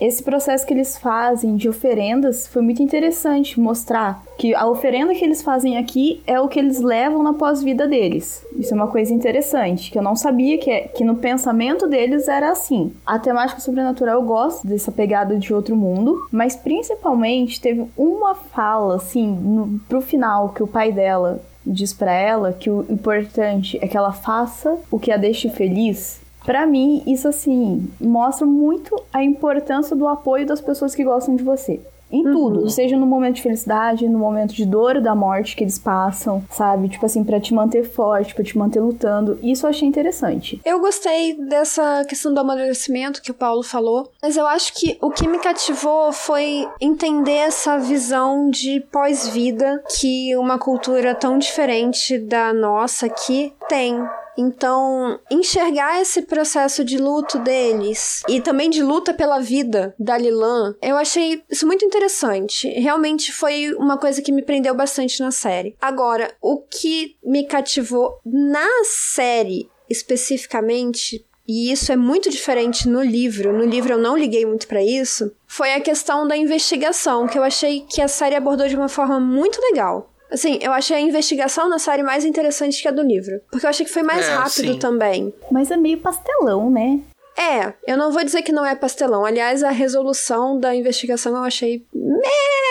esse processo que eles fazem de oferendas foi muito interessante mostrar que a oferenda que eles fazem aqui é o que eles levam na pós-vida deles. Isso é uma coisa interessante, que eu não sabia que, é, que no pensamento deles era assim. A temática sobrenatural eu gosto dessa pegada de outro mundo, mas principalmente teve uma fala, assim, no, pro final, que o pai dela diz pra ela que o importante é que ela faça o que a deixe feliz. Pra mim, isso assim mostra muito a importância do apoio das pessoas que gostam de você. Em tudo, seja no momento de felicidade, no momento de dor da morte que eles passam, sabe? Tipo assim, pra te manter forte, pra te manter lutando. Isso eu achei interessante. Eu gostei dessa questão do amadurecimento que o Paulo falou, mas eu acho que o que me cativou foi entender essa visão de pós-vida que uma cultura tão diferente da nossa aqui tem. Então, enxergar esse processo de luto deles e também de luta pela vida da Lilan, eu achei isso muito interessante. Realmente foi uma coisa que me prendeu bastante na série. Agora, o que me cativou na série especificamente e isso é muito diferente no livro. No livro eu não liguei muito pra isso. Foi a questão da investigação, que eu achei que a série abordou de uma forma muito legal. Assim, eu achei a investigação na série mais interessante que a do livro. Porque eu achei que foi mais É, rápido sim. também. Mas é meio pastelão, né? É, eu não vou dizer que não é pastelão. Aliás, a resolução da investigação eu achei. *laughs*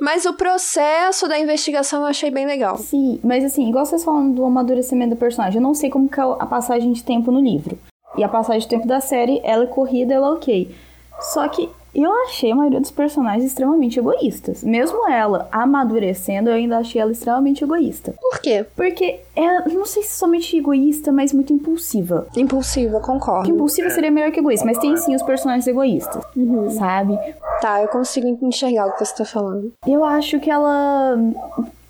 Mas o processo da investigação eu achei bem legal. Sim, mas assim, igual vocês falam do amadurecimento do personagem, eu não sei como que é a passagem de tempo no livro. E a passagem de tempo da série, ela é corrida, ela é ok. Só que eu achei a maioria dos personagens extremamente egoístas. Mesmo ela amadurecendo, eu ainda achei ela extremamente egoísta. Por quê? Porque ela, não sei se somente egoísta, mas muito impulsiva. Impulsiva, concordo. impulsiva seria melhor que egoísta, mas tem sim os personagens egoístas, sabe? Tá, eu consigo enxergar o que você tá falando. Eu acho que ela.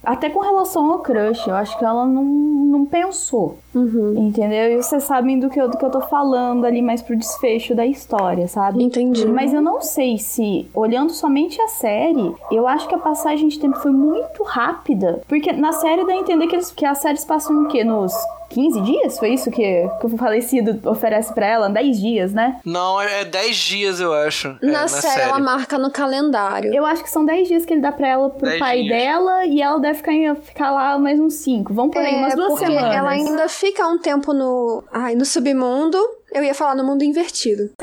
Até com relação ao crush, eu acho que ela não, não pensou. Entendeu? E vocês sabem do que, eu, do que eu tô falando ali mais pro desfecho da história, sabe? Entendi. Mas eu não sei se, olhando somente a série, eu acho que a passagem de tempo foi muito rápida. Porque na série dá a entender que, eles, que as séries passam o quê? Nos 15 dias? Foi isso que, que o falecido oferece pra ela? 10 dias, né? Não, é 10 dias, eu acho. é, Na, série, ela marca no calendário. Eu acho que são 10 dias que ele dá pra ela pro 10 pai dias. dela e ela deve ficar, ficar lá mais uns 5. Vamos por aí, umas duas É, porque semanas. ela ainda fica um tempo no, ai, no submundo, Eu ia falar no mundo invertido. *laughs*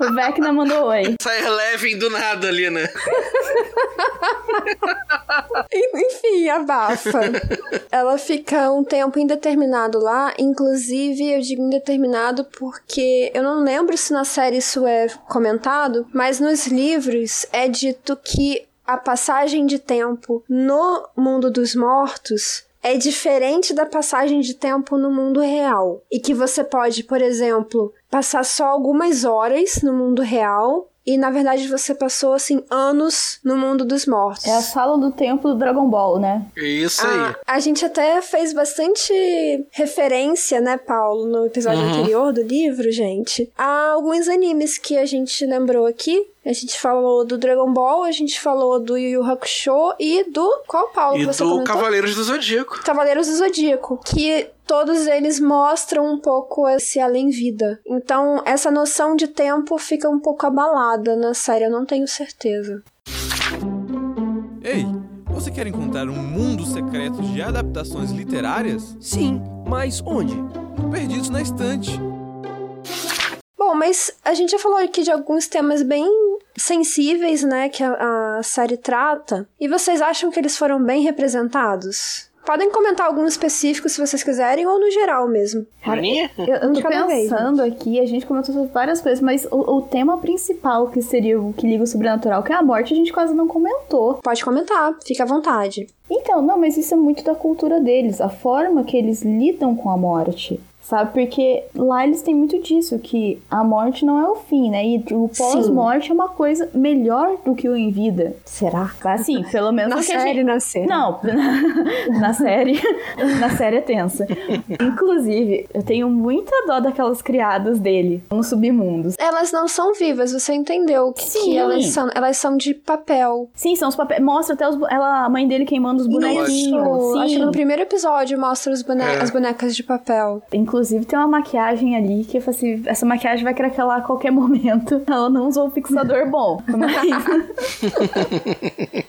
o Vecna mandou oi. Sai Eleven do nada ali, né? *laughs* Enfim, abafa. Ela fica um tempo indeterminado lá, inclusive eu digo indeterminado porque eu não lembro se na série isso é comentado, mas nos livros é dito que a passagem de tempo no mundo dos mortos é diferente da passagem de tempo no mundo real. E que você pode, por exemplo, passar só algumas horas no mundo real e na verdade você passou assim anos no mundo dos mortos. É a sala do tempo do Dragon Ball, né? Isso aí. A, a gente até fez bastante referência, né, Paulo, no episódio uhum. anterior do livro, gente, a alguns animes que a gente lembrou aqui. A gente falou do Dragon Ball, a gente falou do Yu Yu Hakusho e do. Qual Paulo? E você do comentou? Cavaleiros do Zodíaco. Cavaleiros do Zodíaco. Que todos eles mostram um pouco esse além-vida. Então, essa noção de tempo fica um pouco abalada na série, eu não tenho certeza. Ei, você quer encontrar um mundo secreto de adaptações literárias? Sim, mas onde? Perdidos na estante. Bom, mas a gente já falou aqui de alguns temas bem sensíveis, né, que a, a série trata. E vocês acham que eles foram bem representados? Podem comentar alguns específicos se vocês quiserem, ou no geral mesmo. Cara, eu, eu tô pensando vez, aqui, a gente comentou sobre várias coisas, mas o, o, tema principal, que seria o que liga o sobrenatural, que é a morte, a gente quase não comentou. Pode comentar, fica à vontade. Então, não, mas isso é muito da cultura deles, a forma que eles lidam com a morte sabe? Porque lá eles têm muito disso, que a morte não é o fim, né? E o pós-morte é uma coisa melhor do que o em vida. Será? Assim, pelo menos na série, gente... na série. Não, *laughs* na série, na série é tensa. Inclusive, eu tenho muita dó daquelas criadas dele nos submundos. Elas não são vivas, você entendeu que, Sim. que elas são, elas são de papel. Sim, são os papéis. Mostra até os, ela, a mãe dele queimando os bonequinhos. Sim. Acho que no primeiro episódio mostra os bone é. as bonecas de papel. Inclusive, Inclusive, tem uma maquiagem ali que eu falei assim: essa maquiagem vai craquelar a qualquer *laughs* momento. Ela não usou um fixador bom.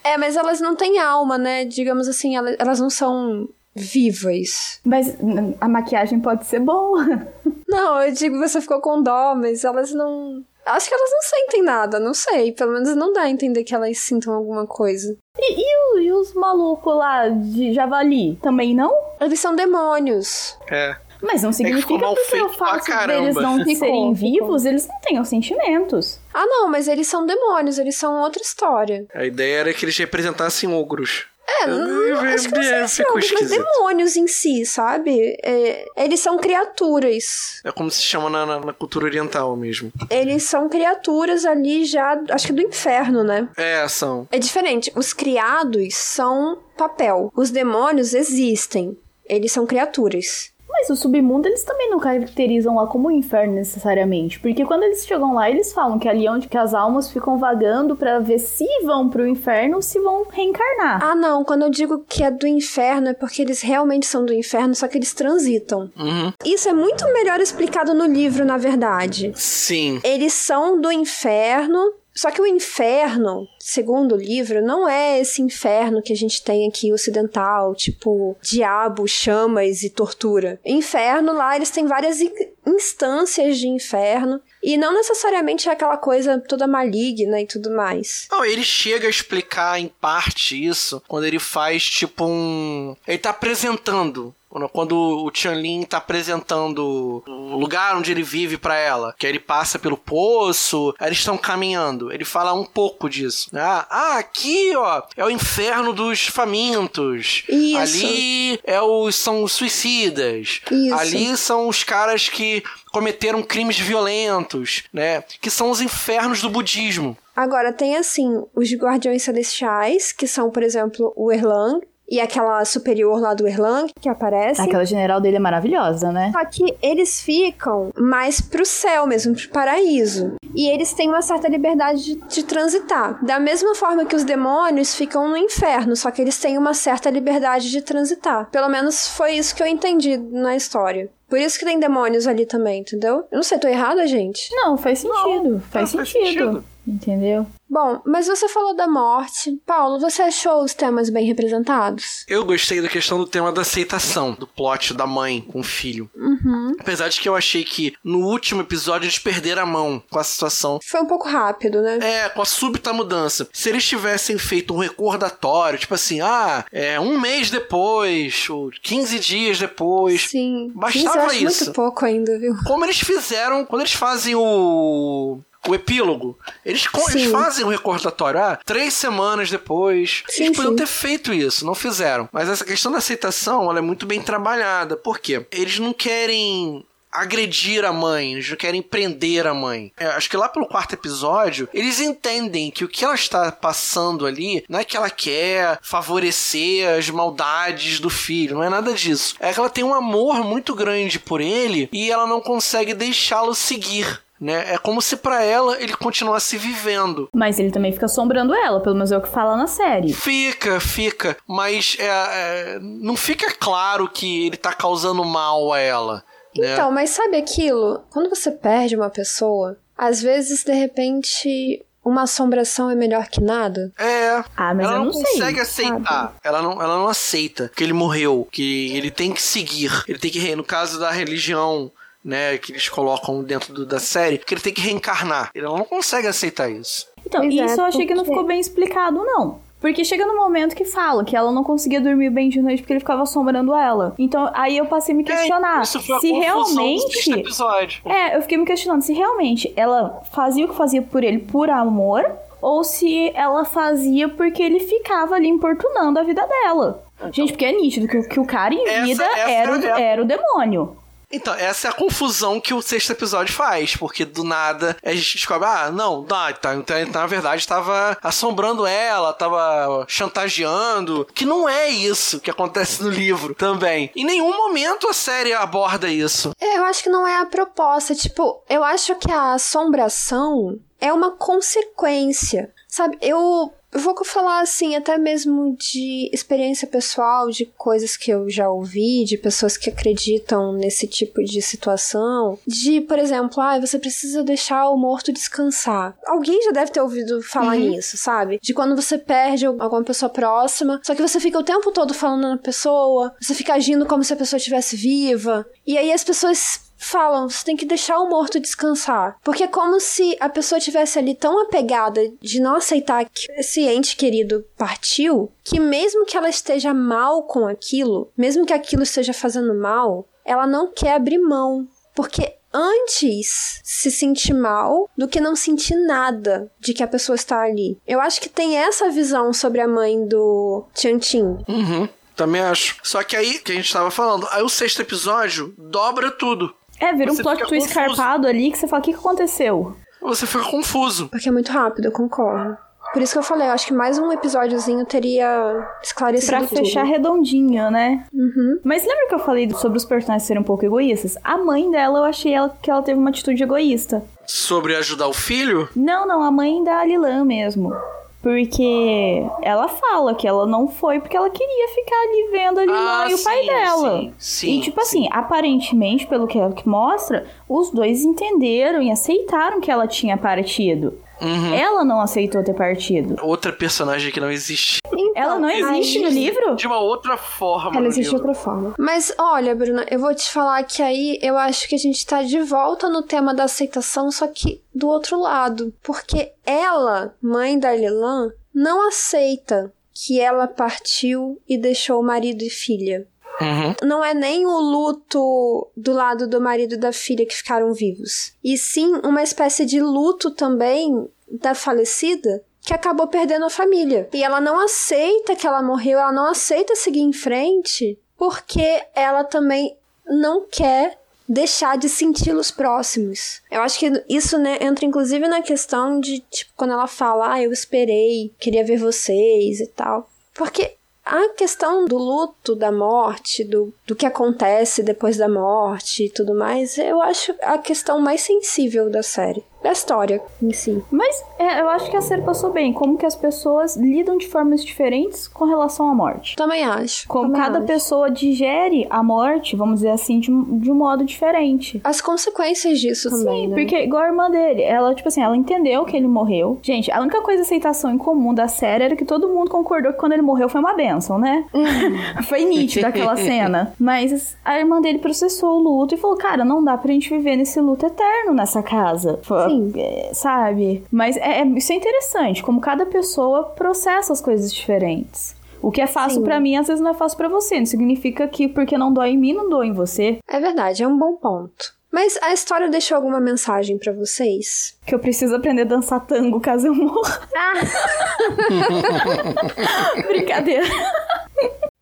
é, mas elas não têm alma, né? Digamos assim, elas não são vivas. Mas a maquiagem pode ser boa. *laughs* Não, eu digo, você ficou com dó, mas elas não. Acho que elas não sentem nada, não sei. Pelo menos não dá a entender que elas sintam alguma coisa. E, e, e os malucos lá de Javali? Também não? Eles são demônios. É. Mas não significa é que o fato deles não ficou, serem vivos, eles não tenham sentimentos. Ah, não, mas eles são demônios, eles são outra história. A ideia era que eles representassem ogros. É, não, acho que não sei mas demônios em si, sabe? É, eles são criaturas. É como se chama na, na, na, cultura oriental mesmo. Eles são criaturas ali já, acho que do inferno, né? É, são. É diferente. Os criados são papel. Os demônios existem. Eles são criaturas. Mas o submundo eles também não caracterizam lá como um inferno necessariamente, porque quando eles chegam lá, eles falam que ali é onde que as almas ficam vagando para ver se vão pro inferno ou se vão reencarnar. Ah, não, quando eu digo que é do inferno é porque eles realmente são do inferno, só que eles transitam. Uhum. Isso é muito melhor explicado no livro, na verdade. Sim. Eles são do inferno, só que o inferno, segundo o livro, não é esse inferno que a gente tem aqui ocidental, tipo diabo, chamas e tortura. Inferno lá, eles têm várias instâncias de inferno. E não necessariamente é aquela coisa toda maligna e tudo mais. Não, ele chega a explicar em parte isso quando ele faz tipo um. Ele tá apresentando quando o Tianlin tá apresentando o lugar onde ele vive para ela, que ele passa pelo poço, aí eles estão caminhando. Ele fala um pouco disso. Né? Ah, aqui, ó, é o inferno dos famintos. Isso. Ali é o, são os suicidas. Isso. Ali são os caras que cometeram crimes violentos, né? Que são os infernos do budismo. Agora, tem assim, os guardiões celestiais, que são, por exemplo, o Erlang, e aquela superior lá do Erlang que aparece. Aquela general dele é maravilhosa, né? Só que eles ficam mais pro céu mesmo, pro paraíso. E eles têm uma certa liberdade de, de, transitar. Da mesma forma que os demônios ficam no inferno, só que eles têm uma certa liberdade de transitar. Pelo menos foi isso que eu entendi na história. Por isso que tem demônios ali também, entendeu? Eu não sei, tô errada, gente? Não, faz sentido. Não, faz, não, sentido. faz sentido. Entendeu? Bom, mas você falou da morte. Paulo, você achou os temas bem representados? Eu gostei da questão do tema da aceitação, do plot da mãe com o filho. Uhum. Apesar de que eu achei que no último episódio eles perderam a mão com a situação. Foi um pouco rápido, né? É, com a súbita mudança. Se eles tivessem feito um recordatório, tipo assim, ah, é um mês depois, ou 15 dias depois. Sim. Bastava eu acho isso. muito pouco ainda, viu? Como eles fizeram quando eles fazem o. O epílogo. Eles, eles fazem o recordatório. Ah, três semanas depois. Sim, eles podiam sim. ter feito isso, não fizeram. Mas essa questão da aceitação, ela é muito bem trabalhada. Por quê? Eles não querem agredir a mãe, eles não querem prender a mãe. É, acho que lá pelo quarto episódio, eles entendem que o que ela está passando ali não é que ela quer favorecer as maldades do filho, não é nada disso. É que ela tem um amor muito grande por ele e ela não consegue deixá-lo seguir. Né? É como se pra ela ele continuasse vivendo. Mas ele também fica assombrando ela, pelo menos é o que fala na série. Fica, fica, mas é, é, não fica claro que ele tá causando mal a ela. né? Então, mas sabe aquilo? Quando você perde uma pessoa, às vezes, de repente, uma assombração é melhor que nada. É. Ah, mas ela eu não, não sei, consegue aceitar. Ela não, ela não aceita que ele morreu, que ele tem que seguir. Ele tem que, no caso da religião, né, que eles colocam dentro do- da série, que ele tem que reencarnar. Ela não consegue aceitar isso. Então, é, isso eu achei que não ficou bem explicado, não. Porque chega no momento que fala que ela não conseguia dormir bem de noite porque ele ficava assombrando ela. Então, aí eu passei a me questionar É, isso foi a se realmente. episódio. É, eu fiquei me questionando se realmente ela fazia o que fazia por ele por amor ou se ela fazia porque ele ficava ali importunando a vida dela. Gente, porque é nítido que, o- que o cara em Essa- vida essa era, o, é era o demônio. Então, essa é a confusão que o sexto episódio faz, porque do nada a gente descobre, ah, não, tá, tá, então, na verdade estava assombrando ela, estava chantageando, que não é isso que acontece no livro também. Em nenhum momento a série aborda isso. É, eu acho que não é a proposta. Tipo, eu acho que a assombração é uma consequência. Sabe, eu. Eu vou falar assim, até mesmo de experiência pessoal, de coisas que eu já ouvi, de pessoas que acreditam nesse tipo de situação. De, por exemplo, ah, você precisa deixar o morto descansar. Alguém já deve ter ouvido falar nisso, sabe? De quando você perde alguma pessoa próxima, só que você fica o tempo todo falando na pessoa, você fica agindo como se a pessoa estivesse viva. E aí as pessoas falam, você tem que deixar o morto descansar. Porque é como se a pessoa tivesse ali tão apegada de não aceitar que esse ente querido partiu, que mesmo que ela esteja mal com aquilo, mesmo que aquilo esteja fazendo mal, ela não quer abrir mão. Porque antes se sentir mal do que não sentir nada de que a pessoa está ali. Eu acho que tem essa visão sobre a mãe do Tiantin. Uhum, também acho. Só que aí, que a gente tava falando, aí o sexto episódio dobra tudo. É, vira um plot twist escarpado ali que você fala: o que, que aconteceu? Você fica confuso. Porque é muito rápido, eu concordo. Por isso que eu falei, eu acho que mais um episódiozinho teria esclarecido Pra tudo. fechar redondinho, né? Uhum. Mas lembra que eu falei sobre os personagens serem um pouco egoístas? A mãe dela, eu achei ela, que ela teve uma atitude egoísta. Sobre ajudar o filho? Não, não, a mãe da Alilan mesmo. Porque ela fala que ela não foi porque ela queria ficar ali vendo a Alilan Ah, e o pai sim, dela. sim, sim, e tipo assim, aparentemente, pelo que, que mostra, os dois entenderam e aceitaram que ela tinha partido. Uhum. Ela não aceitou ter partido. Outra personagem que não existe. Ela não existe no livro? De uma outra forma. Ela existe de outra forma. Mas olha, Bruna, eu vou te falar que aí eu acho que a gente tá de volta no tema da aceitação, só que do outro lado. Porque ela, mãe da Lilan, não aceita que ela partiu e deixou marido e filha. Uhum. Não é nem o luto do lado do marido e da filha que ficaram vivos. E sim uma espécie de luto também da falecida que acabou perdendo a família. E ela não aceita que ela morreu, ela não aceita seguir em frente porque ela também não quer deixar de senti-los próximos. Eu acho que isso né, entra inclusive na questão de, tipo, quando ela fala, ah, eu esperei, queria ver vocês e tal. Porque a questão do luto, da morte, do, do que acontece depois da morte e tudo mais, eu acho a questão mais sensível da série. Da história em si. Mas é, eu acho que a série passou bem. Como que as pessoas lidam de formas diferentes com relação à morte. Também acho. Como também cada acho. pessoa digere a morte, vamos dizer assim, de, um- de um modo diferente. As consequências disso também, Sim, né? porque igual a irmã dele, ela, tipo assim, ela entendeu que ele morreu. Gente, a única coisa aceitação em comum da série era que todo mundo concordou que quando ele morreu foi uma benção, né? *laughs* foi nítido aquela *laughs* cena. Mas a irmã dele processou o luto e falou: Cara, não dá pra gente viver nesse luto eterno nessa casa. Sim. É, sabe? Mas é, é- isso é interessante, como cada pessoa processa as coisas diferentes. O que é fácil pra mim, às vezes não é fácil pra você. Não significa que porque não dói em mim, não dói em você. É verdade, é um bom ponto. Mas a história deixou alguma mensagem pra vocês? Que eu preciso aprender a dançar tango caso eu morra. *laughs* Brincadeira.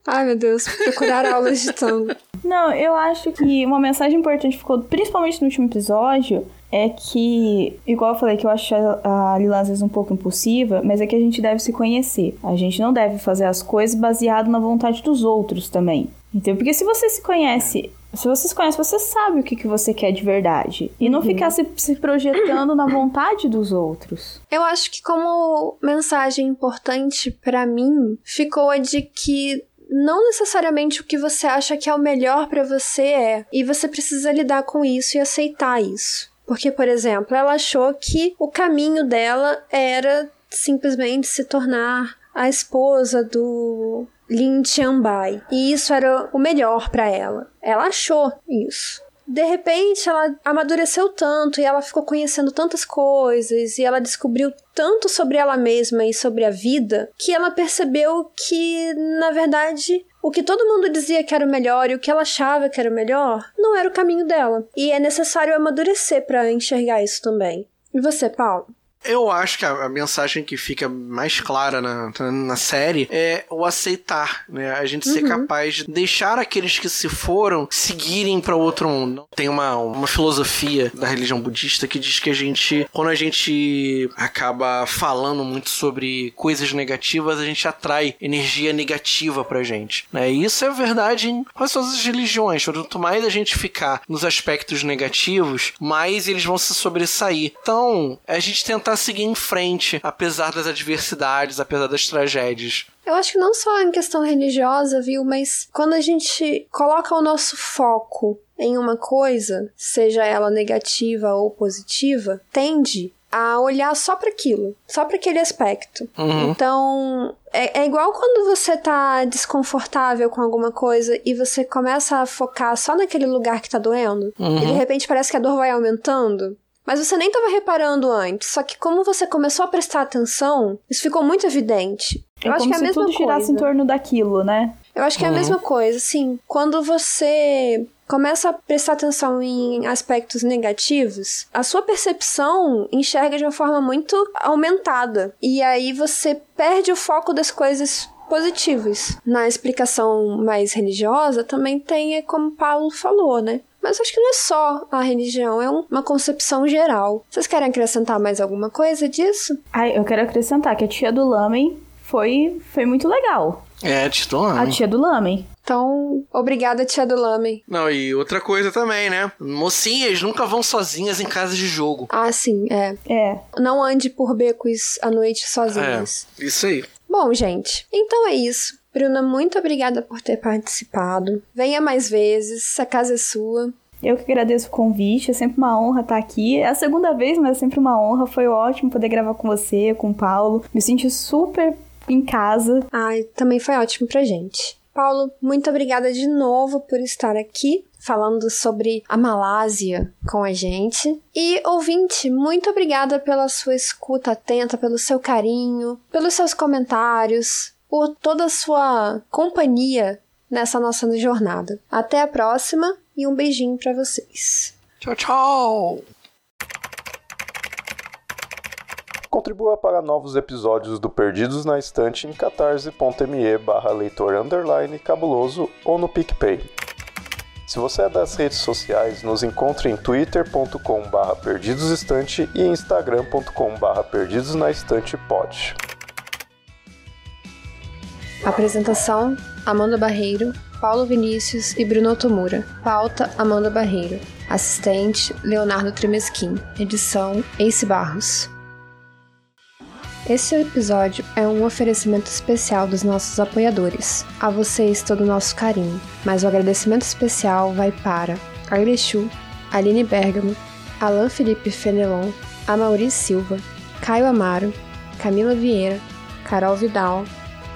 Ai, meu Deus, procurar aulas de tango. Não, eu acho que uma mensagem importante ficou, principalmente no último episódio, é que, igual eu falei, que eu acho a a Lila às vezes um pouco impulsiva, mas é que a gente deve se conhecer. A gente não deve fazer as coisas baseado na vontade dos outros também. Entendeu? Porque se você se conhece, se você se conhece, você sabe o que, que você quer de verdade. E não ficar se, se projetando na vontade dos outros. Eu acho que como mensagem importante pra mim ficou a de que não necessariamente o que você acha que é o melhor pra você é, e você precisa lidar com isso e aceitar isso. Porque, por exemplo, ela achou que o caminho dela era simplesmente se tornar a esposa do Lin Tianbai. E isso era o melhor pra ela. Ela achou isso. De repente, ela amadureceu tanto e ela ficou conhecendo tantas coisas e ela descobriu tanto sobre ela mesma e sobre a vida que ela percebeu que, na verdade, o que todo mundo dizia que era o melhor e o que ela achava que era o melhor não era o caminho dela. E é necessário amadurecer pra enxergar isso também. E você, Paulo? Eu acho que a, a mensagem que fica mais clara na, na série é o aceitar, né? A gente ser capaz de deixar aqueles que se foram seguirem para outro mundo. Tem uma, uma filosofia da religião budista que diz que a gente, quando a gente acaba falando muito sobre coisas negativas, a gente atrai energia negativa pra gente, né? E isso é verdade em quase todas as religiões. Quanto mais a gente ficar nos aspectos negativos, mais eles vão se sobressair. Então, a gente tentar seguir em frente, apesar das adversidades, apesar das tragédias. Eu acho que não só em questão religiosa, viu? Mas quando a gente coloca o nosso foco em uma coisa, seja ela negativa ou positiva, tende a olhar só para aquilo, só para aquele aspecto. Então, é, é igual quando você tá desconfortável com alguma coisa e você começa a focar só naquele lugar que tá doendo, e de repente parece que a dor vai aumentando. Mas você nem estava reparando antes, só que como você começou a prestar atenção, isso ficou muito evidente. Eu é acho como que é a se mesma tudo girasse coisa. em torno daquilo, né? Eu acho que é a mesma coisa, assim, quando você começa a prestar atenção em aspectos negativos, a sua percepção enxerga de uma forma muito aumentada. E aí você perde o foco das coisas positivas. Na explicação mais religiosa, também tem, é como Paulo falou, né? Mas acho que não é só a religião, é um- uma concepção geral. Vocês querem acrescentar mais alguma coisa disso? Ai, eu quero acrescentar que a tia do Lamen foi, foi muito legal. É, titular. A tia do Lamen. Então, obrigada, tia do Lame. Não, e outra coisa também, né? Mocinhas nunca vão sozinhas em casa de jogo. Ah, sim, é. É. Não ande por becos à noite sozinhas. É, isso aí. Bom, gente, então é isso. Bruna, muito obrigada por ter participado. Venha mais vezes, a casa é sua. Eu que agradeço o convite, é sempre uma honra estar aqui. É a segunda vez, mas é sempre uma honra. Foi ótimo poder gravar com você, com o Paulo. Me senti super em casa. Ai, também foi ótimo pra gente. Paulo, muito obrigada de novo por estar aqui falando sobre a Malásia com a gente. E ouvinte, muito obrigada pela sua escuta atenta, pelo seu carinho, pelos seus comentários, por toda a sua companhia nessa nossa jornada. Até a próxima e um beijinho pra vocês. Tchau, tchau! Contribua para novos episódios do Perdidos na Estante em catarse.me barra leitor underline cabuloso ou no PicPay. Se você é das redes sociais, nos encontre em twitter.com barra perdidosestante e instagram.com barra perdidosnaestantepod. Apresentação: Amanda Barreiro, Paulo Vinícius e Bruno Tomura. Pauta: Amanda Barreiro. Assistente Leonardo Tremesquim. Edição Ace Barros. Esse episódio é um oferecimento especial dos nossos apoiadores. A vocês todo o nosso carinho, mas o agradecimento especial vai para Arle Chu, Aline Bergamo, Alain Felipe Fenelon, Amaury Silva, Caio Amaro, Camila Vieira, Carol Vidal,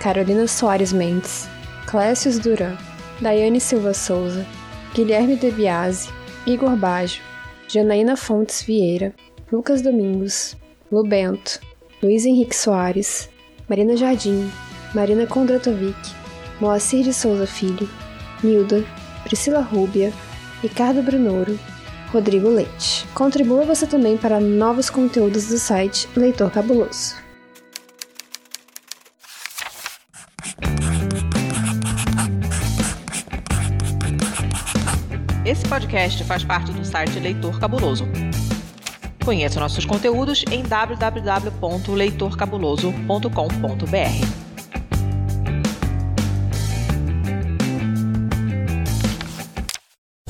Carolina Soares Mendes, Clécius Duran, Daiane Silva Souza, Guilherme Debiase, Igor Baggio, Janaína Fontes Vieira, Lucas Domingos, Lu Bento, Luiz Henrique Soares, Marina Jardim, Marina Kondratovic, Moacir de Souza Filho, Nilda, Priscila Rúbia, Ricardo Brunoro, Rodrigo Leite. Contribua você também para novos conteúdos do site Leitor Cabuloso. Esse podcast faz parte do site Leitor Cabuloso. Conheça nossos conteúdos em www.leitorcabuloso.com.br.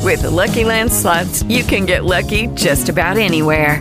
With the Lucky Land slots, you can get lucky just about anywhere.